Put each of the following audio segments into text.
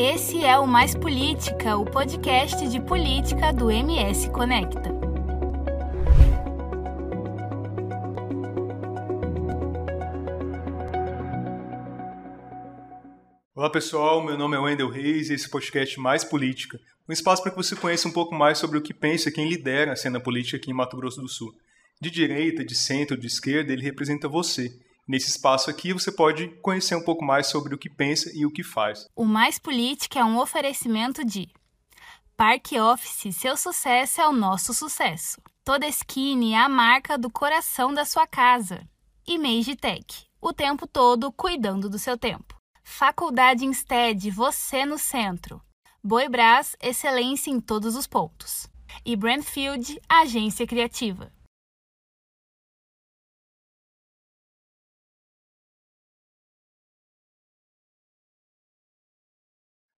Esse é o Mais Política, o podcast de política do MS Conecta. Olá pessoal, meu nome é Wendel Reis e esse podcast Mais Política, um espaço para que você conheça um pouco mais sobre o que pensa quem lidera a cena política aqui em Mato Grosso do Sul. De direita, de centro, de esquerda, ele representa você. Nesse espaço aqui você pode conhecer um pouco mais sobre o que pensa e o que faz. O Mais Política é um oferecimento de Parque Office, seu sucesso é o nosso sucesso. Toda Skin é a marca do coração da sua casa. E Tech, o tempo todo cuidando do seu tempo. Faculdade Instead, você no centro. Boibras, excelência em todos os pontos. E Brandfield, agência criativa.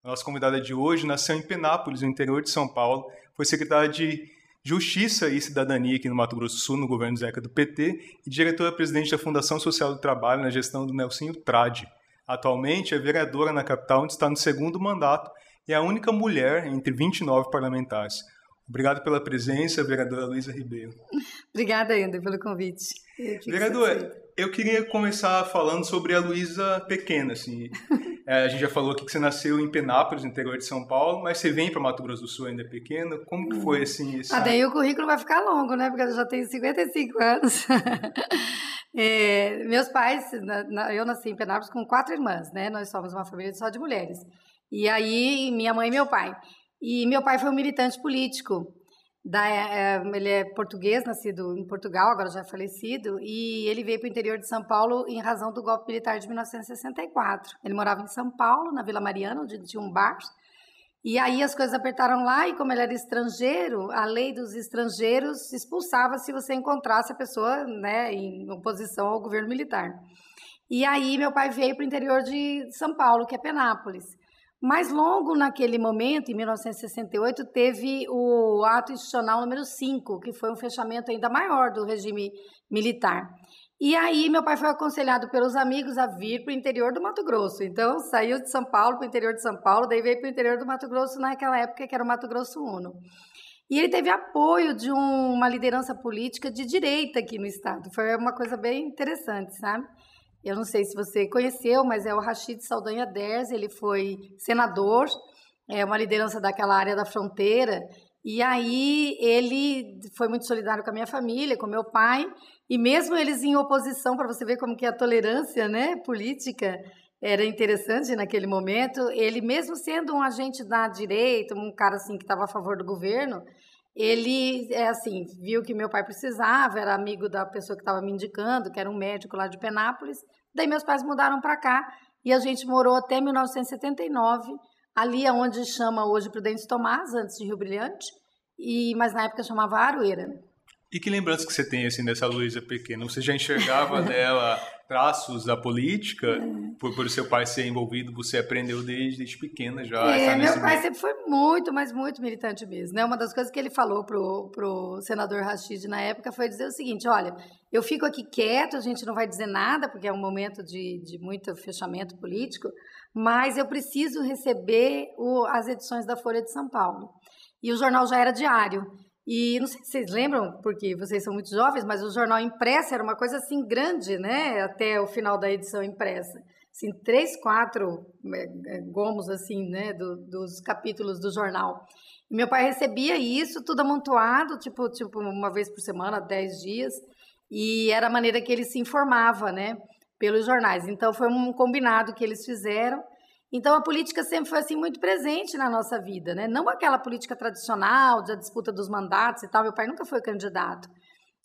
A nossa convidada de hoje nasceu em Penápolis, no interior de São Paulo. Foi secretária de Justiça e Cidadania aqui no Mato Grosso do Sul, no governo Zeca do PT, e diretora-presidente da Fundação Social do Trabalho na gestão do Nelsinho Trade. Atualmente é vereadora na capital, onde está no segundo mandato e é a única mulher entre 29 parlamentares. Obrigado pela presença, vereadora Luísa Ribeiro. Obrigada, ainda pelo convite. Vereadora, eu queria começar falando sobre a Luísa pequena. Assim. é, a gente já falou aqui que você nasceu em Penápolis, interior de São Paulo, mas você vem para Mato Grosso do Sul ainda pequena. Como que foi assim? Esse... Ah, daí o currículo vai ficar longo, né? Porque eu já tenho 55 anos. É, meus pais, na, na, eu nasci em Penápolis com quatro irmãs, né? Nós somos uma família só de mulheres. E aí, minha mãe e meu pai. E meu pai foi um militante político. Da, é, ele é português, nascido em Portugal, agora já é falecido, e ele veio para o interior de São Paulo em razão do golpe militar de 1964. Ele morava em São Paulo, na Vila Mariana, onde tinha um bar, e aí as coisas apertaram lá e como ele era estrangeiro, a lei dos estrangeiros expulsava se você encontrasse a pessoa, né, em oposição ao governo militar. E aí meu pai veio para o interior de São Paulo, que é Penápolis. Mais longo naquele momento, em 1968, teve o ato institucional número 5, que foi um fechamento ainda maior do regime militar. E aí meu pai foi aconselhado pelos amigos a vir para o interior do Mato Grosso. Então saiu de São Paulo para o interior de São Paulo, daí veio para o interior do Mato Grosso naquela época que era o Mato Grosso Uno. E ele teve apoio de um, uma liderança política de direita aqui no estado. Foi uma coisa bem interessante, sabe? Eu não sei se você conheceu, mas é o Rachid Saldanha Ders, ele foi senador, é uma liderança daquela área da fronteira, e aí ele foi muito solidário com a minha família, com meu pai, e mesmo eles em oposição, para você ver como que a tolerância né, política era interessante naquele momento, ele mesmo sendo um agente da direita, um cara assim que estava a favor do governo, ele é assim, viu que meu pai precisava, era amigo da pessoa que estava me indicando, que era um médico lá de Penápolis. Daí meus pais mudaram para cá e a gente morou até 1979, ali onde chama hoje Prudente Tomás, antes de Rio Brilhante, e mas na época chamava Aroeira. E que lembrança que você tem assim dessa Luísa pequena? Você já enxergava nela traços da política? É. Por, por seu pai ser envolvido, você aprendeu desde, desde pequena já? É, meu pai meio... sempre foi muito, mas muito militante mesmo. Né? Uma das coisas que ele falou pro, pro senador Rashid na época foi dizer o seguinte: olha, eu fico aqui quieto, a gente não vai dizer nada, porque é um momento de, de muito fechamento político, mas eu preciso receber o, as edições da Folha de São Paulo. E o jornal já era diário. E não sei se vocês lembram, porque vocês são muito jovens, mas o jornal impresso era uma coisa assim grande, né? Até o final da edição impressa. Assim, três, quatro é, é, gomos, assim, né? Do, dos capítulos do jornal. E meu pai recebia isso tudo amontoado, tipo, tipo uma vez por semana, dez dias. E era a maneira que ele se informava, né? Pelos jornais. Então, foi um combinado que eles fizeram. Então a política sempre foi assim muito presente na nossa vida, né? Não aquela política tradicional da disputa dos mandatos e tal. Meu pai nunca foi candidato,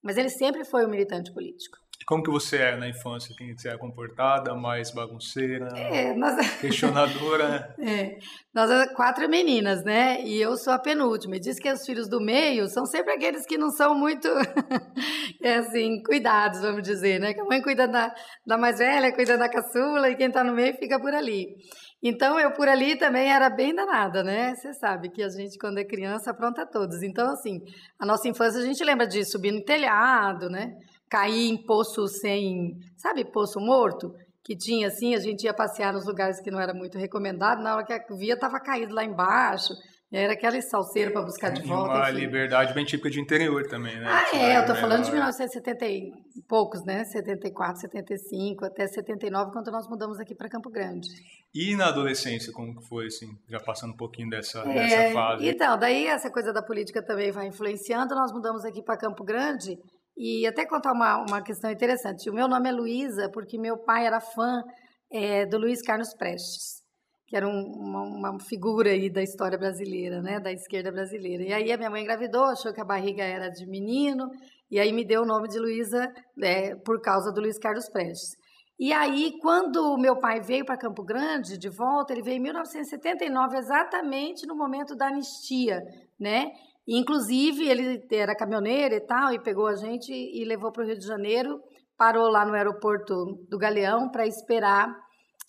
mas ele sempre foi um militante político. Como que você é na infância? Quem você é comportada, mais bagunceira, é, nós... questionadora? é, nós é quatro meninas, né? E eu sou a penúltima. E diz que os filhos do meio são sempre aqueles que não são muito, é assim, cuidados, vamos dizer, né? Que a mãe cuida da, da mais velha, cuida da caçula e quem está no meio fica por ali. Então, eu por ali também era bem danada, né? Você sabe que a gente, quando é criança, apronta todos. Então, assim, a nossa infância, a gente lembra de subir no telhado, né? Cair em poço sem, sabe, poço morto? que tinha assim, a gente ia passear nos lugares que não era muito recomendado, na hora que via estava caído lá embaixo. Era aquela salseiro para buscar de volta. Uma enfim. liberdade bem típica de interior também, né? Ah, é, eu tô falando de 1970 e poucos, né? 74, 75, até 79, quando nós mudamos aqui para Campo Grande. E na adolescência, como que foi, assim? Já passando um pouquinho dessa, é, dessa fase. Então, daí essa coisa da política também vai influenciando. Nós mudamos aqui para Campo Grande e até contar uma, uma questão interessante. O meu nome é Luísa porque meu pai era fã é, do Luiz Carlos Prestes, que era um, uma, uma, figura aí da história brasileira, né, da esquerda brasileira. E aí a minha mãe engravidou, achou que a barriga era de menino, e aí me deu o nome de Luísa é, por causa do Luiz Carlos Prestes. E aí, quando meu pai veio para Campo Grande de volta, ele veio em 1979, exatamente no momento da anistia, né? Inclusive, ele era caminhoneiro e tal, e pegou a gente e levou para o Rio de Janeiro, parou lá no aeroporto do Galeão para esperar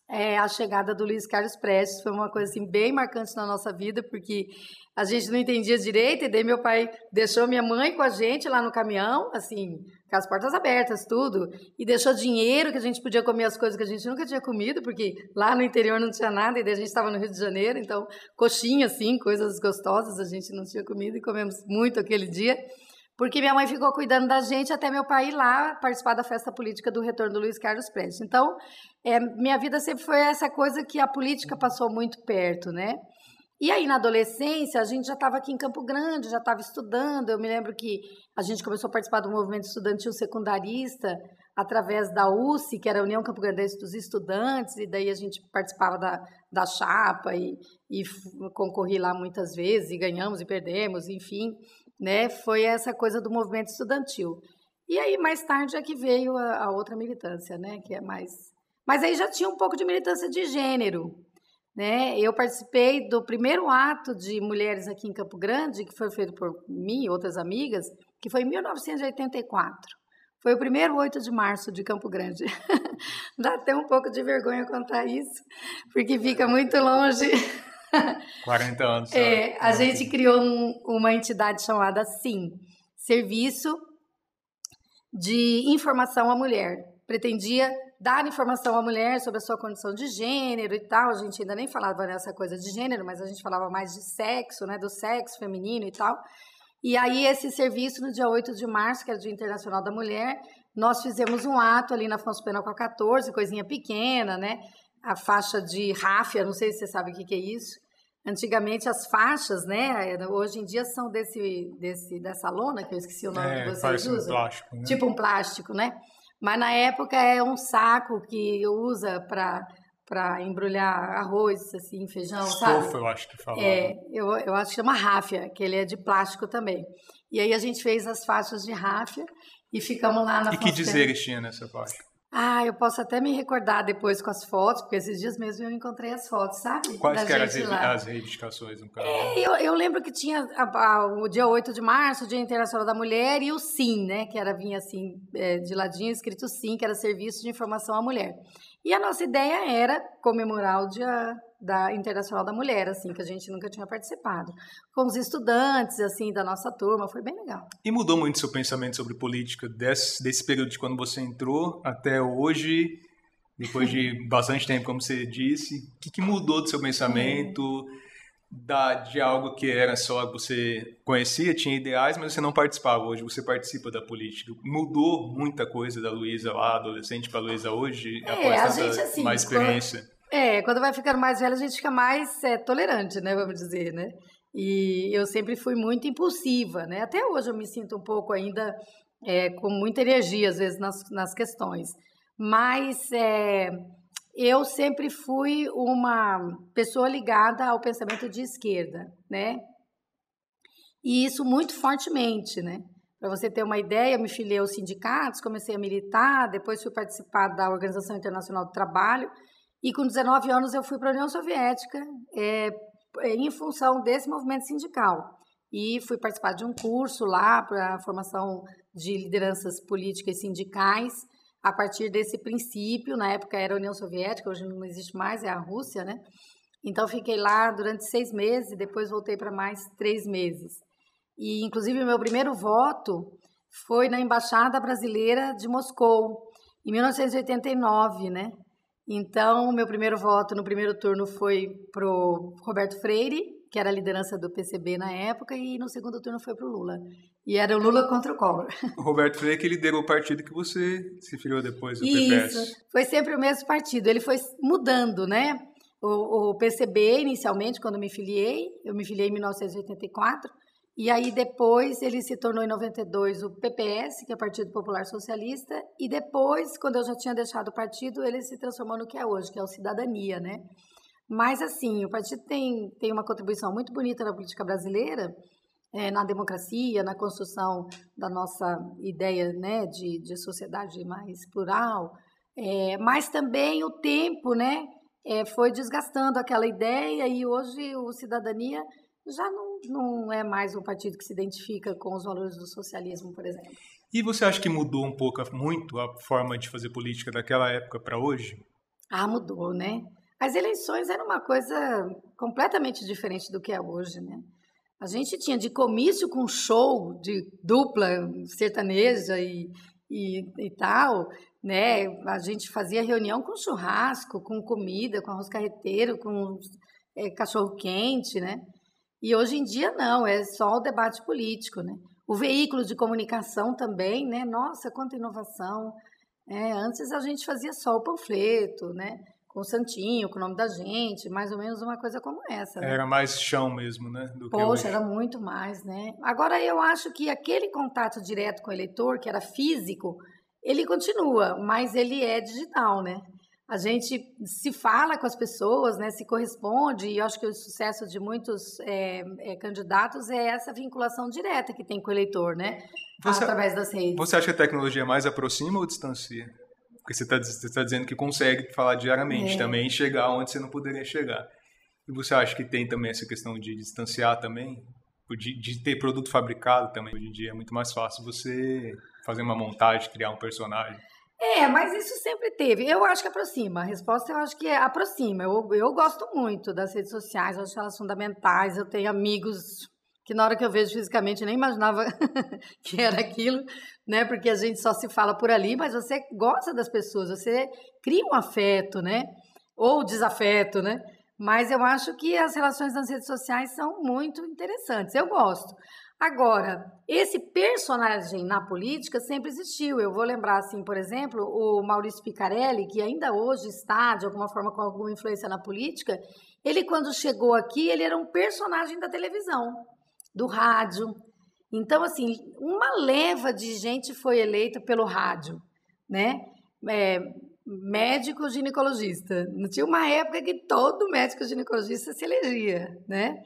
é, a chegada do Luiz Carlos Prestes. Foi uma coisa assim, bem marcante na nossa vida, porque a gente não entendia direito, e daí meu pai deixou minha mãe com a gente lá no caminhão, assim, com as portas abertas, tudo, e deixou dinheiro que a gente podia comer as coisas que a gente nunca tinha comido, porque lá no interior não tinha nada, e daí a gente estava no Rio de Janeiro, então, coxinha, assim, coisas gostosas a gente não tinha comido, e comemos muito aquele dia, porque minha mãe ficou cuidando da gente até meu pai ir lá participar da festa política do retorno do Luiz Carlos Prestes. Então, é, minha vida sempre foi essa coisa que a política passou muito perto, né? E aí, na adolescência, a gente já estava aqui em Campo Grande, já estava estudando. Eu me lembro que a gente começou a participar do movimento estudantil secundarista através da UCE, que era a União Campo Grandense dos Estudantes, e daí a gente participava da, da chapa e, e concorri lá muitas vezes, e ganhamos e perdemos, enfim, né? Foi essa coisa do movimento estudantil. E aí, mais tarde, é que veio a, a outra militância, né? Que é mais... Mas aí já tinha um pouco de militância de gênero, né? Eu participei do primeiro ato de mulheres aqui em Campo Grande, que foi feito por mim e outras amigas, que foi em 1984. Foi o primeiro 8 de março de Campo Grande. Dá até um pouco de vergonha contar isso, porque fica muito longe. 40 anos. É, a gente criou um, uma entidade chamada SIM Serviço de Informação à Mulher. Pretendia dar informação à mulher sobre a sua condição de gênero e tal. A gente ainda nem falava nessa coisa de gênero, mas a gente falava mais de sexo, né, do sexo feminino e tal. E aí, esse serviço, no dia 8 de março, que era o Dia Internacional da Mulher, nós fizemos um ato ali na Afonso Pena com a 14, coisinha pequena, né? A faixa de ráfia, não sei se você sabe o que, que é isso. Antigamente as faixas, né? Hoje em dia são desse, desse dessa lona, que eu esqueci o nome é, que vocês usam. Um plástico, né? Tipo um plástico, né? Mas na época é um saco que usa para para embrulhar arroz, assim, feijão, Estofa, sabe? eu acho que fala. É, eu, eu acho que chama ráfia, que ele é de plástico também. E aí a gente fez as faixas de ráfia e ficamos lá na E que dizeres tinha nessa faixa? Ah, eu posso até me recordar depois com as fotos, porque esses dias mesmo eu encontrei as fotos, sabe? Quais que eram as, as reivindicações no caso? É, eu, eu, lembro que tinha a, a, o dia 8 de março, o Dia Internacional da Mulher, e o SIM, né? Que era vinha assim, é, de ladinho, escrito SIM, que era Serviço de Informação à Mulher. E a nossa ideia era comemorar o Dia da Internacional da Mulher, assim, que a gente nunca tinha participado. Com os estudantes, assim, da nossa turma, foi bem legal. E mudou muito seu pensamento sobre política desse, desse período de quando você entrou até hoje, depois de bastante tempo, como você disse? O que, que mudou do seu pensamento? É da, de algo que era só você conhecia, tinha ideais, mas você não participava. Hoje você participa da política. Mudou muita coisa da Luísa lá, adolescente, para a Luísa hoje, é, após a gente, assim, mais experiência? É, quando vai ficando mais velha, a gente fica mais é, tolerante, né, vamos dizer, né? E eu sempre fui muito impulsiva, né? Até hoje eu me sinto um pouco ainda é, com muita energia, às vezes, nas, nas questões. Mas é, eu sempre fui uma pessoa ligada ao pensamento de esquerda, né? E isso muito fortemente, né? Para você ter uma ideia, eu me filiei aos sindicatos, comecei a militar, depois fui participar da Organização Internacional do Trabalho e com 19 anos eu fui para a União Soviética é, em função desse movimento sindical. E fui participar de um curso lá para formação de lideranças políticas sindicais a partir desse princípio. Na época era a União Soviética, hoje não existe mais, é a Rússia, né? Então fiquei lá durante seis meses e depois voltei para mais três meses. E inclusive meu primeiro voto foi na Embaixada Brasileira de Moscou, em 1989, né? Então, meu primeiro voto no primeiro turno foi pro Roberto Freire, que era a liderança do PCB na época, e no segundo turno foi pro Lula. E era o Lula contra o Collor. O Roberto Freire que liderou o partido que você se filiou depois, o Isso, PPS. foi sempre o mesmo partido. Ele foi mudando, né? O, o PCB, inicialmente, quando me filiei, eu me filiei em 1984, e aí depois ele se tornou em 92 o PPS, que é o Partido Popular Socialista, e depois, quando eu já tinha deixado o partido, ele se transformou no que é hoje, que é o Cidadania, né? Mas assim, o partido tem, tem uma contribuição muito bonita na política brasileira, é, na democracia, na construção da nossa ideia né, de, de sociedade mais plural, é, mas também o tempo né, é, foi desgastando aquela ideia e hoje o Cidadania já não, não é mais um partido que se identifica com os valores do socialismo, por exemplo. E você acha que mudou um pouco, muito a forma de fazer política daquela época para hoje? Ah, mudou, né? As eleições eram uma coisa completamente diferente do que é hoje, né? A gente tinha de comício com show de dupla sertaneja e, e, e tal, né? A gente fazia reunião com churrasco, com comida, com arroz carreteiro, com é, cachorro quente, né? E hoje em dia não, é só o debate político, né? O veículo de comunicação também, né? Nossa, quanta inovação! É, antes a gente fazia só o panfleto, né? Com o santinho, com o nome da gente, mais ou menos uma coisa como essa. Né? Era mais chão mesmo, né? Poxa, era muito mais, né? Agora eu acho que aquele contato direto com o eleitor, que era físico, ele continua, mas ele é digital, né? A gente se fala com as pessoas, né, se corresponde, e eu acho que o sucesso de muitos é, é, candidatos é essa vinculação direta que tem com o eleitor, né, você, através das redes. Você acha que a tecnologia mais aproxima ou distancia? Porque você está tá dizendo que consegue falar diariamente é. também, chegar onde você não poderia chegar. E você acha que tem também essa questão de distanciar também? De, de ter produto fabricado também? Hoje em dia é muito mais fácil você fazer uma montagem, criar um personagem. É, mas isso sempre teve. Eu acho que aproxima. A resposta eu acho que é aproxima. Eu, eu gosto muito das redes sociais, eu acho elas fundamentais. Eu tenho amigos que na hora que eu vejo fisicamente nem imaginava que era aquilo, né? Porque a gente só se fala por ali, mas você gosta das pessoas, você cria um afeto, né? Ou desafeto, né? Mas eu acho que as relações nas redes sociais são muito interessantes. Eu gosto. Agora, esse personagem na política sempre existiu. Eu vou lembrar, assim, por exemplo, o Maurício Picarelli, que ainda hoje está, de alguma forma, com alguma influência na política. Ele, quando chegou aqui, ele era um personagem da televisão, do rádio. Então, assim, uma leva de gente foi eleita pelo rádio, né? É, médico ginecologista. Não tinha uma época que todo médico ginecologista se elegia, né?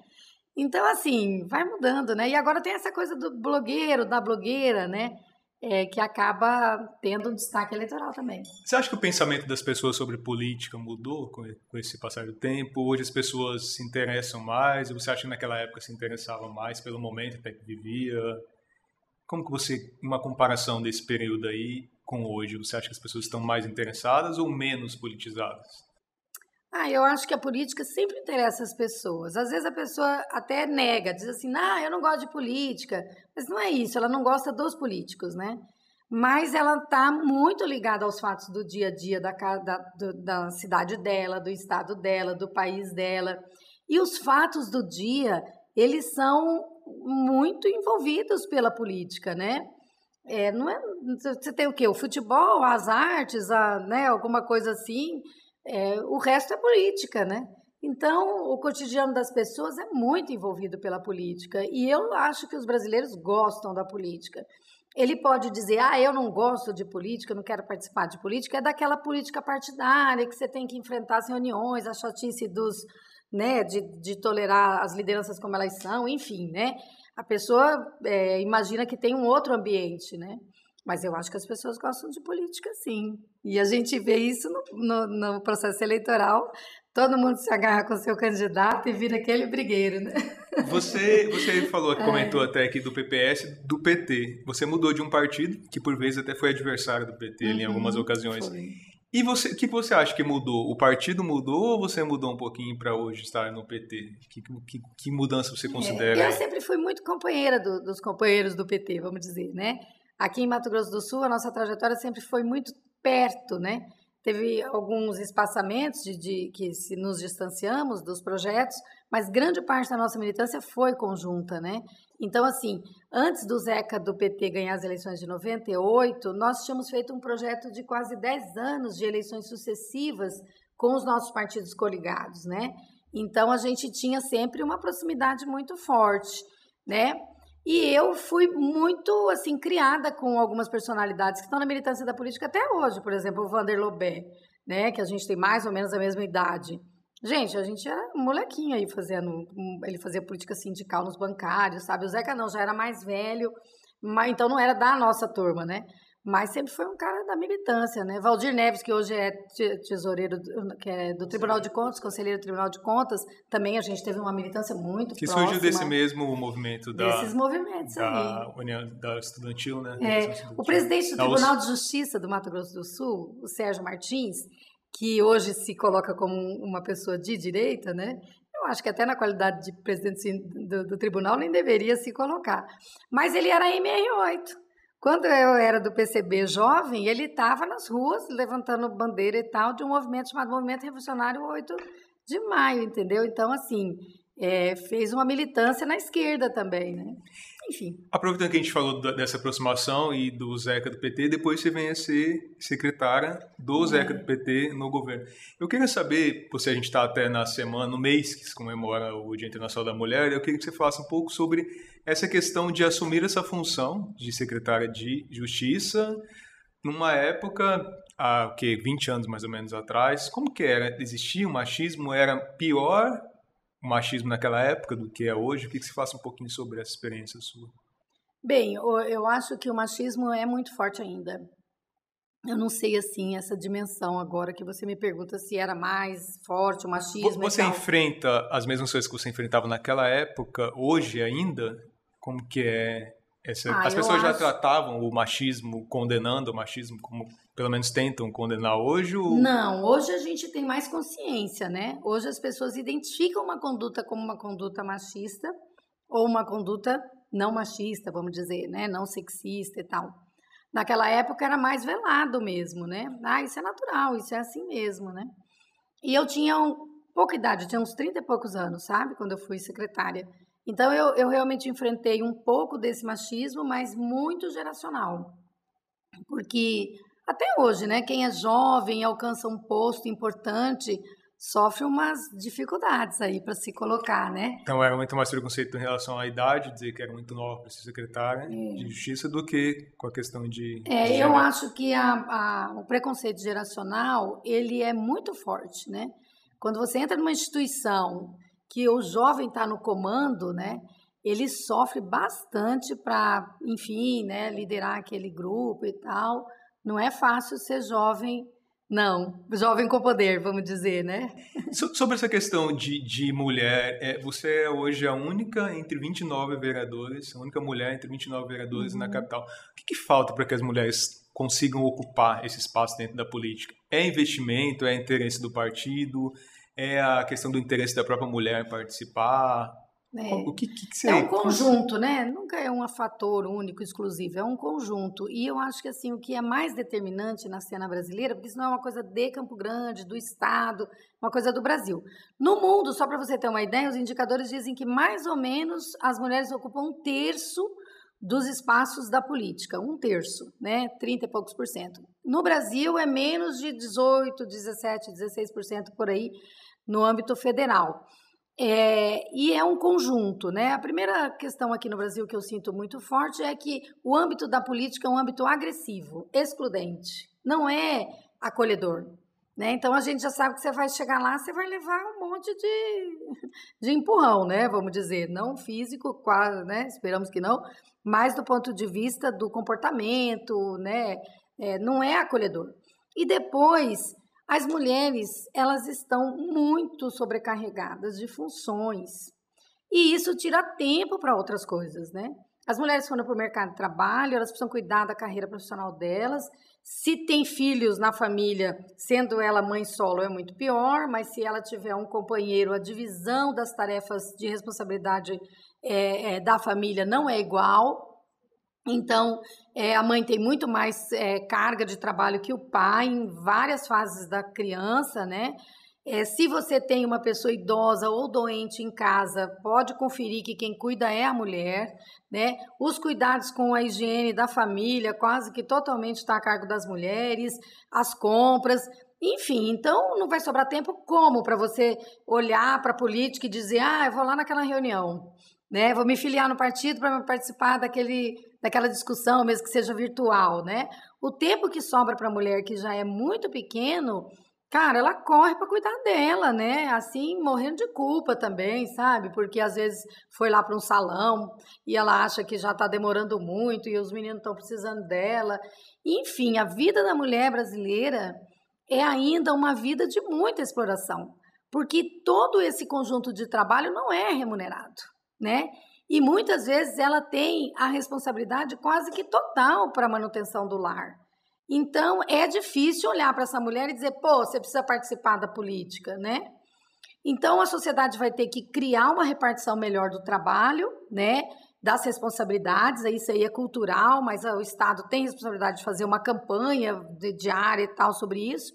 Então, assim, vai mudando, né? E agora tem essa coisa do blogueiro, da blogueira, né? É, que acaba tendo um destaque eleitoral também. Você acha que o pensamento das pessoas sobre política mudou com, com esse passar do tempo? Hoje as pessoas se interessam mais? Você acha que naquela época se interessavam mais pelo momento até que vivia? Como que você, uma comparação desse período aí com hoje, você acha que as pessoas estão mais interessadas ou menos politizadas? Ah, eu acho que a política sempre interessa as pessoas. Às vezes a pessoa até nega, diz assim, ah, eu não gosto de política. Mas não é isso, ela não gosta dos políticos, né? Mas ela está muito ligada aos fatos do dia a dia da, da, da cidade dela, do estado dela, do país dela. E os fatos do dia, eles são muito envolvidos pela política, né? É, não é, você tem o quê? O futebol, as artes, a, né, alguma coisa assim é, o resto é política, né? Então, o cotidiano das pessoas é muito envolvido pela política. E eu acho que os brasileiros gostam da política. Ele pode dizer, ah, eu não gosto de política, não quero participar de política. É daquela política partidária que você tem que enfrentar as reuniões, a chatice dos, né, de, de tolerar as lideranças como elas são, enfim, né? A pessoa é, imagina que tem um outro ambiente, né? Mas eu acho que as pessoas gostam de política, sim. E a gente vê isso no, no, no processo eleitoral. Todo mundo se agarra com o seu candidato e vira aquele brigueiro, né? Você, você falou, é. comentou até aqui do PPS, do PT. Você mudou de um partido que por vezes até foi adversário do PT uhum, em algumas ocasiões. Foi. E você, o que você acha que mudou? O partido mudou ou você mudou um pouquinho para hoje estar no PT? Que, que, que mudança você é, considera? É, eu sempre fui muito companheira do, dos companheiros do PT, vamos dizer, né? Aqui em Mato Grosso do Sul, a nossa trajetória sempre foi muito perto, né? teve alguns espaçamentos de, de, que se nos distanciamos dos projetos, mas grande parte da nossa militância foi conjunta, né? Então, assim, antes do Zeca do PT ganhar as eleições de 98, nós tínhamos feito um projeto de quase 10 anos de eleições sucessivas com os nossos partidos coligados, né? Então, a gente tinha sempre uma proximidade muito forte, né? E eu fui muito, assim, criada com algumas personalidades que estão na militância da política até hoje. Por exemplo, o Vander Lobé, né? Que a gente tem mais ou menos a mesma idade. Gente, a gente era um molequinho aí fazendo. Ele fazia política sindical nos bancários, sabe? O Zeca não, já era mais velho, mas, então não era da nossa turma, né? Mas sempre foi um cara da militância, né? Valdir Neves, que hoje é tesoureiro que é do Tribunal de Contas, conselheiro do Tribunal de Contas, também a gente teve uma militância muito que próxima. Que surgiu desse mesmo movimento da... Desses movimentos da aí. União da Estudantil, né? É, estudantil. O presidente do Tribunal de Justiça do Mato Grosso do Sul, o Sérgio Martins, que hoje se coloca como uma pessoa de direita, né? Eu acho que até na qualidade de presidente do, do tribunal nem deveria se colocar. Mas ele era MR8. Quando eu era do PCB jovem, ele estava nas ruas levantando bandeira e tal de um movimento chamado Movimento Revolucionário 8 de Maio, entendeu? Então, assim, é, fez uma militância na esquerda também, né? Enfim. Aproveitando que a gente falou dessa aproximação e do Zeca do PT, depois você vem a ser secretária do Zeca do PT no governo. Eu queria saber, se a gente está até na semana, no mês que se comemora o Dia Internacional da Mulher, eu queria que você falasse um pouco sobre essa questão de assumir essa função de secretária de Justiça numa época, há que 20 anos mais ou menos atrás, como que era? Existia o machismo? Era pior o machismo naquela época do que é hoje? Eu queria que você faça um pouquinho sobre essa experiência sua. Bem, eu acho que o machismo é muito forte ainda. Eu não sei assim essa dimensão agora que você me pergunta se era mais forte o machismo. Você enfrenta as mesmas coisas que você enfrentava naquela época, hoje ainda? Como que é essa... ah, As pessoas já tratavam o machismo, condenando o machismo, como pelo menos tentam condenar hoje? Ou... Não, hoje a gente tem mais consciência, né? Hoje as pessoas identificam uma conduta como uma conduta machista ou uma conduta não machista, vamos dizer, né? Não sexista e tal. Naquela época era mais velado mesmo, né? Ah, isso é natural, isso é assim mesmo, né? E eu tinha um, pouca idade, eu tinha uns 30 e poucos anos, sabe? Quando eu fui secretária. Então, eu, eu realmente enfrentei um pouco desse machismo, mas muito geracional. Porque até hoje, né, quem é jovem alcança um posto importante sofre umas dificuldades aí para se colocar, né? Então era muito mais preconceito em relação à idade, dizer que era muito nova para ser secretária é. de justiça do que com a questão de. É, de eu acho que a, a, o preconceito geracional ele é muito forte, né? Quando você entra numa instituição que o jovem está no comando, né? Ele sofre bastante para, enfim, né, liderar aquele grupo e tal. Não é fácil ser jovem, não. Jovem com poder, vamos dizer, né? Sobre essa questão de, de mulher, é, você é hoje a única entre 29 vereadores, a única mulher entre 29 vereadores uhum. na capital. O que, que falta para que as mulheres consigam ocupar esse espaço dentro da política? É investimento? É interesse do partido? É a questão do interesse da própria mulher participar? É. O que, que, que É um conjunto, né? Nunca é um fator único, exclusivo, é um conjunto. E eu acho que assim o que é mais determinante na cena brasileira, porque isso não é uma coisa de Campo Grande, do Estado, uma coisa do Brasil. No mundo, só para você ter uma ideia, os indicadores dizem que mais ou menos as mulheres ocupam um terço dos espaços da política, um terço, né? 30 e poucos por cento. No Brasil é menos de 18, 17, 16% por aí no âmbito federal. É, e é um conjunto, né? A primeira questão aqui no Brasil que eu sinto muito forte é que o âmbito da política é um âmbito agressivo, excludente, não é acolhedor. Né? Então a gente já sabe que você vai chegar lá, você vai levar um monte de, de empurrão, né? Vamos dizer, não físico, quase, né? Esperamos que não, mas do ponto de vista do comportamento, né? É, não é acolhedor. E depois as mulheres, elas estão muito sobrecarregadas de funções. E isso tira tempo para outras coisas, né? As mulheres foram para o mercado de trabalho, elas precisam cuidar da carreira profissional delas. Se tem filhos na família, sendo ela mãe solo, é muito pior, mas se ela tiver um companheiro, a divisão das tarefas de responsabilidade é, é, da família não é igual. Então, é, a mãe tem muito mais é, carga de trabalho que o pai em várias fases da criança, né? É, se você tem uma pessoa idosa ou doente em casa, pode conferir que quem cuida é a mulher, né? Os cuidados com a higiene da família, quase que totalmente está a cargo das mulheres, as compras, enfim, então não vai sobrar tempo como para você olhar para a política e dizer, ah, eu vou lá naquela reunião, né? Vou me filiar no partido para participar daquele, daquela discussão, mesmo que seja virtual, né? O tempo que sobra para a mulher que já é muito pequeno, cara, ela corre para cuidar dela, né? Assim, morrendo de culpa também, sabe? Porque às vezes foi lá para um salão e ela acha que já está demorando muito e os meninos estão precisando dela. Enfim, a vida da mulher brasileira é ainda uma vida de muita exploração, porque todo esse conjunto de trabalho não é remunerado, né? E muitas vezes ela tem a responsabilidade quase que total para a manutenção do lar. Então é difícil olhar para essa mulher e dizer, pô, você precisa participar da política, né? Então a sociedade vai ter que criar uma repartição melhor do trabalho, né? Das responsabilidades, isso aí é cultural, mas o Estado tem responsabilidade de fazer uma campanha diária e tal sobre isso.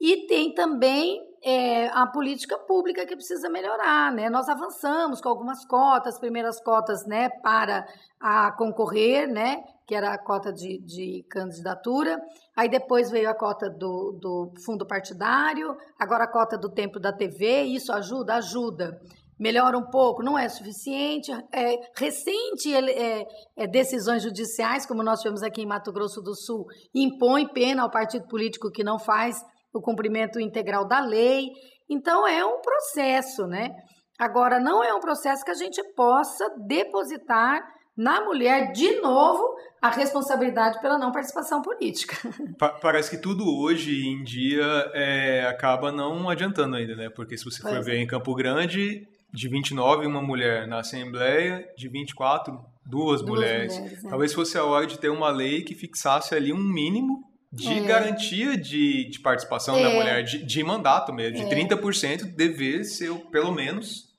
E tem também é, a política pública que precisa melhorar, né? Nós avançamos com algumas cotas, primeiras cotas, né, para a concorrer, né, que era a cota de, de candidatura, aí depois veio a cota do, do fundo partidário, agora a cota do tempo da TV, isso ajuda? Ajuda melhora um pouco, não é suficiente. É, recente é, é, decisões judiciais, como nós tivemos aqui em Mato Grosso do Sul, impõe pena ao partido político que não faz o cumprimento integral da lei. Então, é um processo, né? Agora, não é um processo que a gente possa depositar na mulher, de novo, a responsabilidade pela não participação política. Parece que tudo hoje em dia é, acaba não adiantando ainda, né? Porque se você for pois ver é. em Campo Grande, de 29, uma mulher na Assembleia, de 24, duas, duas mulheres. mulheres né? Talvez fosse a hora de ter uma lei que fixasse ali um mínimo de é. garantia de, de participação é. da mulher, de, de, mandato mesmo, de é. 30% dever ser pelo menos,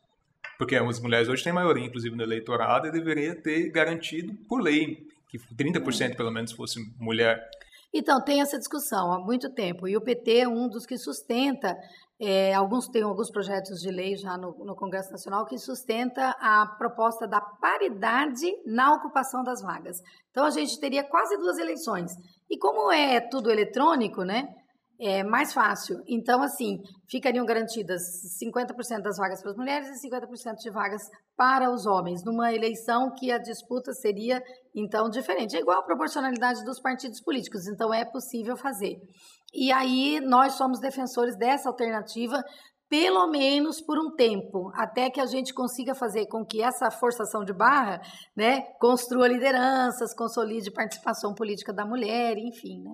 porque as mulheres hoje têm maioria, inclusive no eleitorado, e deveria ter garantido por lei que 30% é. pelo menos fosse mulher. Então, tem essa discussão há muito tempo, e o PT é um dos que sustenta é, alguns têm alguns projetos de lei já no, no, Congresso Nacional que sustenta a proposta da paridade na ocupação das vagas. Então a gente teria quase duas eleições. E como é tudo eletrônico, né? É mais fácil. Então, assim, ficariam garantidas 50% das vagas para as mulheres e 50% de vagas para os homens, numa eleição que a disputa seria, então, diferente. É igual a proporcionalidade dos partidos políticos, então é possível fazer. E aí nós somos defensores dessa alternativa, pelo menos por um tempo, até que a gente consiga fazer com que essa forçação de barra, né, construa lideranças, consolide participação política da mulher, enfim, né?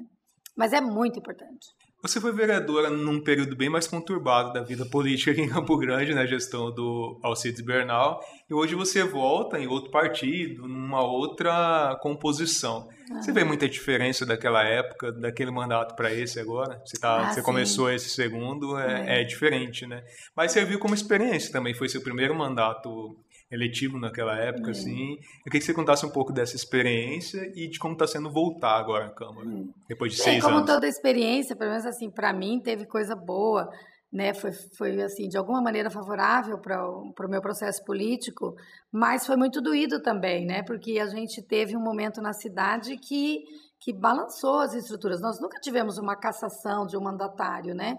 Mas é muito importante. Você foi vereadora num período bem mais conturbado da vida política aqui em Campo Grande, na gestão do Alcides Bernal, e hoje você volta em outro partido, numa outra composição. Você vê muita diferença daquela época, daquele mandato para esse agora? Você, tá, ah, você começou esse segundo, é, é. é diferente, né? Mas serviu como experiência também, foi seu primeiro mandato eletivo naquela época, é. assim. Eu queria que você contasse um pouco dessa experiência e de como está sendo voltar agora à Câmara, é. depois de é, seis como anos. Como toda experiência, pelo menos assim, para mim, teve coisa boa, né? Foi, foi assim, de alguma maneira favorável para o meu processo político, mas foi muito doído também, né? Porque a gente teve um momento na cidade que, que balançou as estruturas. Nós nunca tivemos uma cassação de um mandatário, né?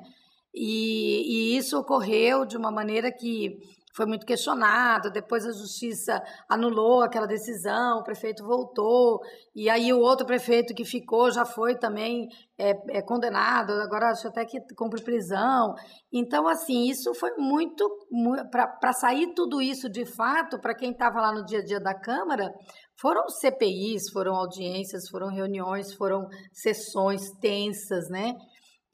E, e isso ocorreu de uma maneira que foi muito questionado, depois a justiça anulou aquela decisão, o prefeito voltou, e aí o outro prefeito que ficou já foi também é, é condenado, agora acho até que cumpre prisão. Então, assim, isso foi muito. para sair tudo isso de fato, para quem estava lá no dia a dia da Câmara, foram CPIs, foram audiências, foram reuniões, foram sessões tensas, né?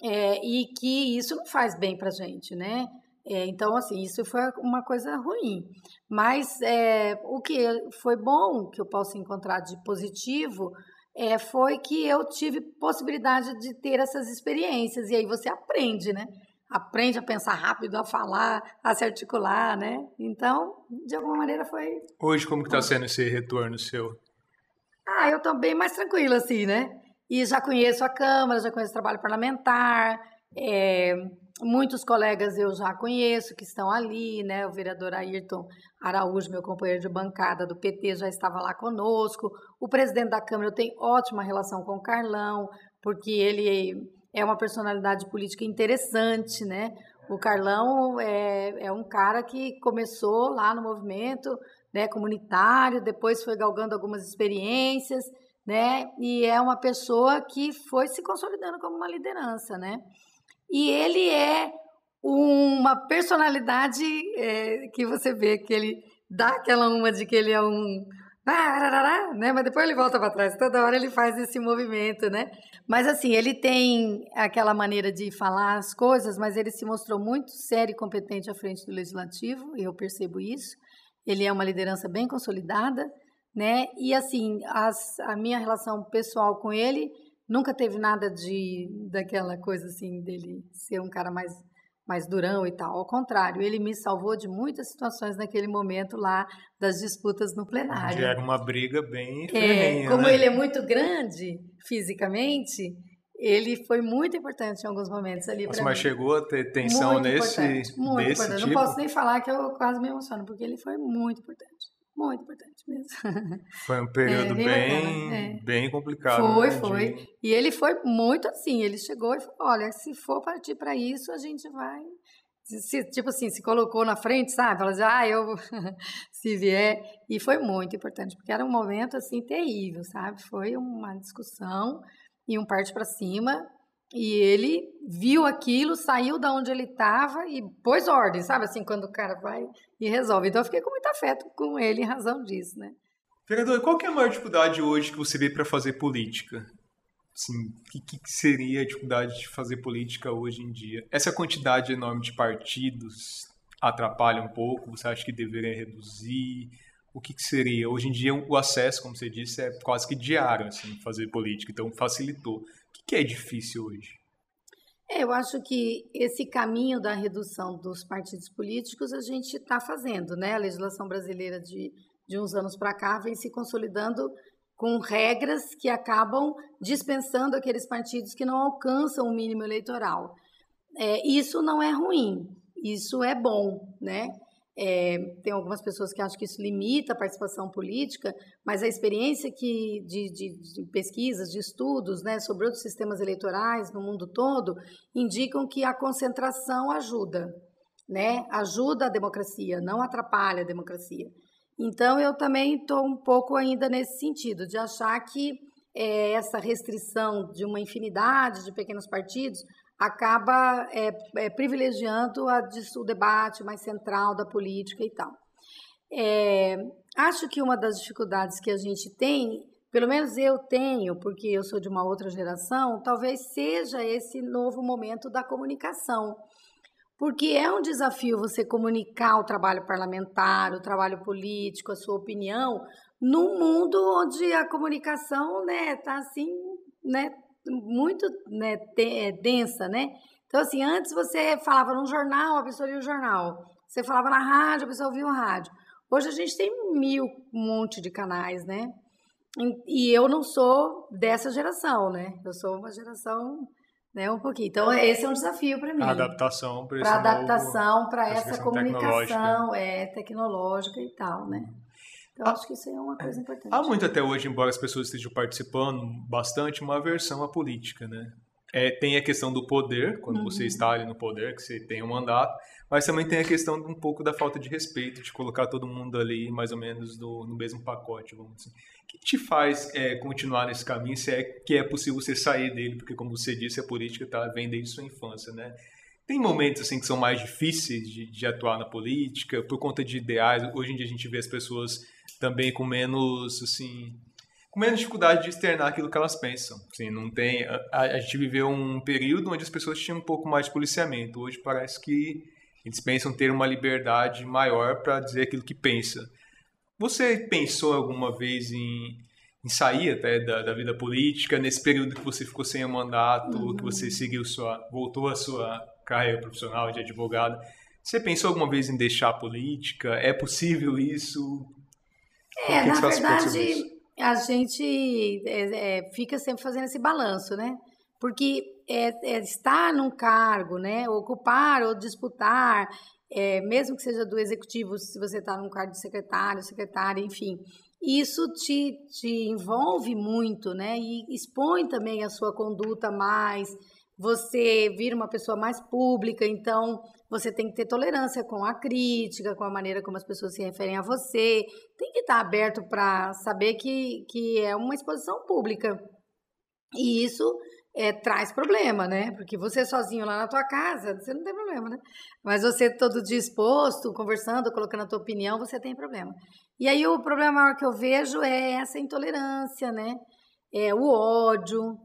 É, e que isso não faz bem para a gente, né? É, então, assim, isso foi uma coisa ruim. Mas é, o que foi bom, que eu posso encontrar de positivo, é, foi que eu tive possibilidade de ter essas experiências. E aí você aprende, né? Aprende a pensar rápido, a falar, a se articular, né? Então, de alguma maneira foi... Hoje, como que está sendo esse retorno seu? Ah, eu tô bem mais tranquila, assim, né? E já conheço a Câmara, já conheço o trabalho parlamentar, é, muitos colegas eu já conheço que estão ali, né? O vereador Ayrton Araújo, meu companheiro de bancada do PT, já estava lá conosco. O presidente da Câmara, eu tenho ótima relação com o Carlão, porque ele é uma personalidade política interessante, né? O Carlão é, é um cara que começou lá no movimento né, comunitário, depois foi galgando algumas experiências, né? E é uma pessoa que foi se consolidando como uma liderança, né? E ele é uma personalidade é, que você vê que ele dá aquela uma de que ele é um né? Mas depois ele volta para trás. Toda hora ele faz esse movimento, né? Mas assim, ele tem aquela maneira de falar as coisas, mas ele se mostrou muito sério e competente à frente do legislativo, eu percebo isso. Ele é uma liderança bem consolidada, né? E assim, as, a minha relação pessoal com ele nunca teve nada de daquela coisa assim dele ser um cara mais mais durão e tal. Ao contrário, ele me salvou de muitas situações naquele momento lá das disputas no plenário. era uma briga bem é, Como né? ele é muito grande fisicamente, ele foi muito importante em alguns momentos ali para Mas chegou a ter tensão muito nesse importante, muito importante. tipo? Não posso nem falar que eu quase me emociono, porque ele foi muito importante. Muito importante mesmo. Foi um período É, bem bem, bacana, é. bem complicado. Foi, né, foi. de- E ele foi muito assim. Ele chegou e falou: olha, se for partir para isso, a gente vai. Se- tipo assim, se colocou na frente, sabe? Falou assim, ah, eu se vier. E foi muito importante, porque era um momento assim terrível, sabe? Foi uma discussão e um parte para cima. E ele viu aquilo, saiu da onde ele estava e pôs ordem, sabe? Assim, quando o cara vai e resolve. Então eu fiquei com muito afeto com ele em razão disso, né? Vereador, qual que é a maior dificuldade hoje que você vê para fazer política? Sim, o que, que seria a dificuldade de fazer política hoje em dia? Essa quantidade enorme de partidos atrapalha um pouco? Você acha que deveria reduzir? O que, que seria? Hoje em dia o acesso, como você disse, é quase que diário, assim, fazer política, então facilitou. Que é difícil hoje? É, eu acho que esse caminho da redução dos partidos políticos a gente está fazendo, né? A legislação brasileira de, de uns anos para cá vem se consolidando com regras que acabam dispensando aqueles partidos que não alcançam o mínimo eleitoral. É, isso não é ruim, isso é bom, né? É, tem algumas pessoas que acham que isso limita a participação política, mas a experiência que, de, de, de pesquisas, de estudos né, sobre outros sistemas eleitorais no mundo todo indicam que a concentração ajuda, né? ajuda a democracia, não atrapalha a democracia. Então, eu também estou um pouco ainda nesse sentido, de achar que é, essa restrição de uma infinidade de pequenos partidos acaba é, é, privilegiando a, o debate mais central da política e tal. É, acho que uma das dificuldades que a gente tem, pelo menos eu tenho, porque eu sou de uma outra geração, talvez seja esse novo momento da comunicação. Porque é um desafio você comunicar o trabalho parlamentar, o trabalho político, a sua opinião, num mundo onde a comunicação né, tá assim, né, muito né, densa, né? Então, assim, antes você falava num jornal, a pessoa lia o jornal. Você falava na rádio, a pessoa ouvia o rádio. Hoje a gente tem mil, um monte de canais, né? E eu não sou dessa geração, né? Eu sou uma geração, né, um pouquinho. Então, esse é um desafio para mim. A adaptação para Para adaptação, para essa comunicação é, tecnológica e tal, né? Então, acho que isso é uma coisa importante. Há muito até hoje, embora as pessoas estejam participando bastante, uma aversão à política, né? É, tem a questão do poder, quando uhum. você está ali no poder, que você tem um mandato, mas também tem a questão um pouco da falta de respeito, de colocar todo mundo ali mais ou menos do, no mesmo pacote, vamos dizer. O que te faz é, continuar nesse caminho, se é que é possível você sair dele, porque como você disse, a política tá, vem desde sua infância, né? Tem momentos assim que são mais difíceis de, de atuar na política, por conta de ideais. Hoje em dia a gente vê as pessoas também com menos, assim, com menos dificuldade de externar aquilo que elas pensam. Assim, não tem, a, a, gente viveu um período onde as pessoas tinham um pouco mais de policiamento. Hoje parece que eles pensam ter uma liberdade maior para dizer aquilo que pensa. Você pensou alguma vez em, em sair até da, da, vida política nesse período que você ficou sem o mandato, uhum. que você seguiu sua, voltou à sua carreira profissional de advogada? Você pensou alguma vez em deixar a política? É possível isso? É, na verdade, a gente é, é, fica sempre fazendo esse balanço, né? Porque é, é estar num cargo, né? Ocupar ou disputar, é, mesmo que seja do executivo, se você está num cargo de secretário, secretária, enfim, isso te, te envolve muito, né? E expõe também a sua conduta mais. Você vira uma pessoa mais pública, então você tem que ter tolerância com a crítica, com a maneira como as pessoas se referem a você. Tem que estar aberto para saber que, que é uma exposição pública. E isso é, traz problema, né? Porque você sozinho lá na tua casa, você não tem problema, né? Mas você todo disposto, conversando, colocando a tua opinião, você tem problema. E aí o problema maior que eu vejo é essa intolerância, né? É o ódio,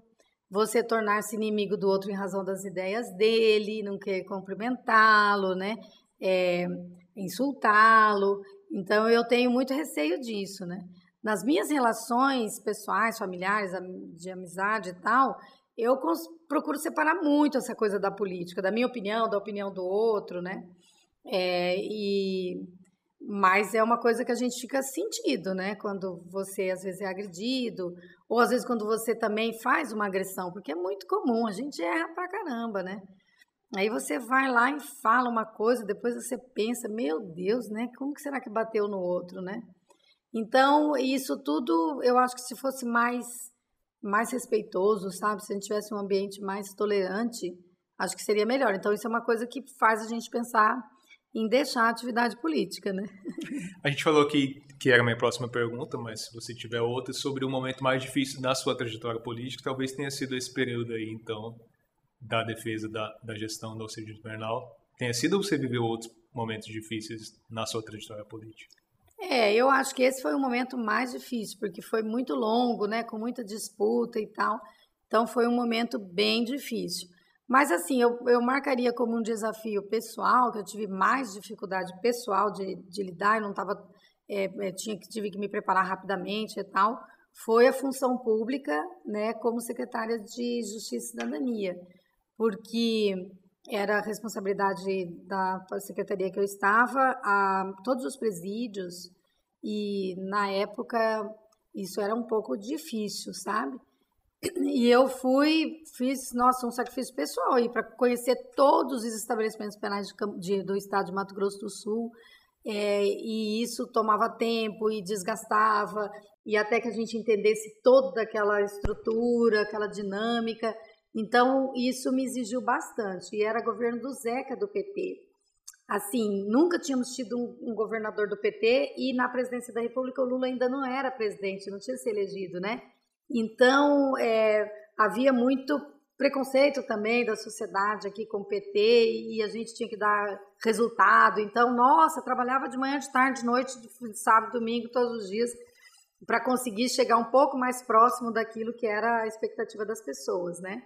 você tornar-se inimigo do outro em razão das ideias dele, não querer cumprimentá-lo, né? É, insultá-lo. Então eu tenho muito receio disso, né? Nas minhas relações pessoais, familiares, de amizade e tal, eu procuro separar muito essa coisa da política, da minha opinião, da opinião do outro, né? É, e mas é uma coisa que a gente fica sentido, né? Quando você às vezes é agredido, ou às vezes quando você também faz uma agressão, porque é muito comum, a gente erra pra caramba, né? Aí você vai lá e fala uma coisa, depois você pensa, meu Deus, né? Como que será que bateu no outro, né? Então, isso tudo, eu acho que se fosse mais mais respeitoso, sabe? Se a gente tivesse um ambiente mais tolerante, acho que seria melhor. Então, isso é uma coisa que faz a gente pensar em deixar a atividade política, né? A gente falou que, que era a minha próxima pergunta, mas se você tiver outra sobre o momento mais difícil na sua trajetória política, talvez tenha sido esse período aí, então, da defesa da, da gestão do auxílio invernal. Tenha sido ou você viveu outros momentos difíceis na sua trajetória política? É, eu acho que esse foi o momento mais difícil, porque foi muito longo, né, com muita disputa e tal. Então foi um momento bem difícil. Mas assim, eu, eu marcaria como um desafio pessoal, que eu tive mais dificuldade pessoal de, de lidar, eu não estava. É, é, tinha que tive que me preparar rapidamente e tal, foi a função pública, né, como secretária de Justiça e Cidadania, porque era a responsabilidade da secretaria que eu estava, a todos os presídios, e na época isso era um pouco difícil, sabe? E eu fui, fiz, nossa, um sacrifício pessoal aí para conhecer todos os estabelecimentos penais de, de, do estado de Mato Grosso do Sul. É, e isso tomava tempo e desgastava, e até que a gente entendesse toda aquela estrutura, aquela dinâmica. Então, isso me exigiu bastante. E era governo do Zeca do PT. Assim, nunca tínhamos tido um, um governador do PT, e na presidência da República o Lula ainda não era presidente, não tinha se elegido, né? Então, é, havia muito preconceito também da sociedade aqui com o PT e a gente tinha que dar resultado. Então, nossa, trabalhava de manhã, de tarde, de noite, de sábado, domingo, todos os dias, para conseguir chegar um pouco mais próximo daquilo que era a expectativa das pessoas, né?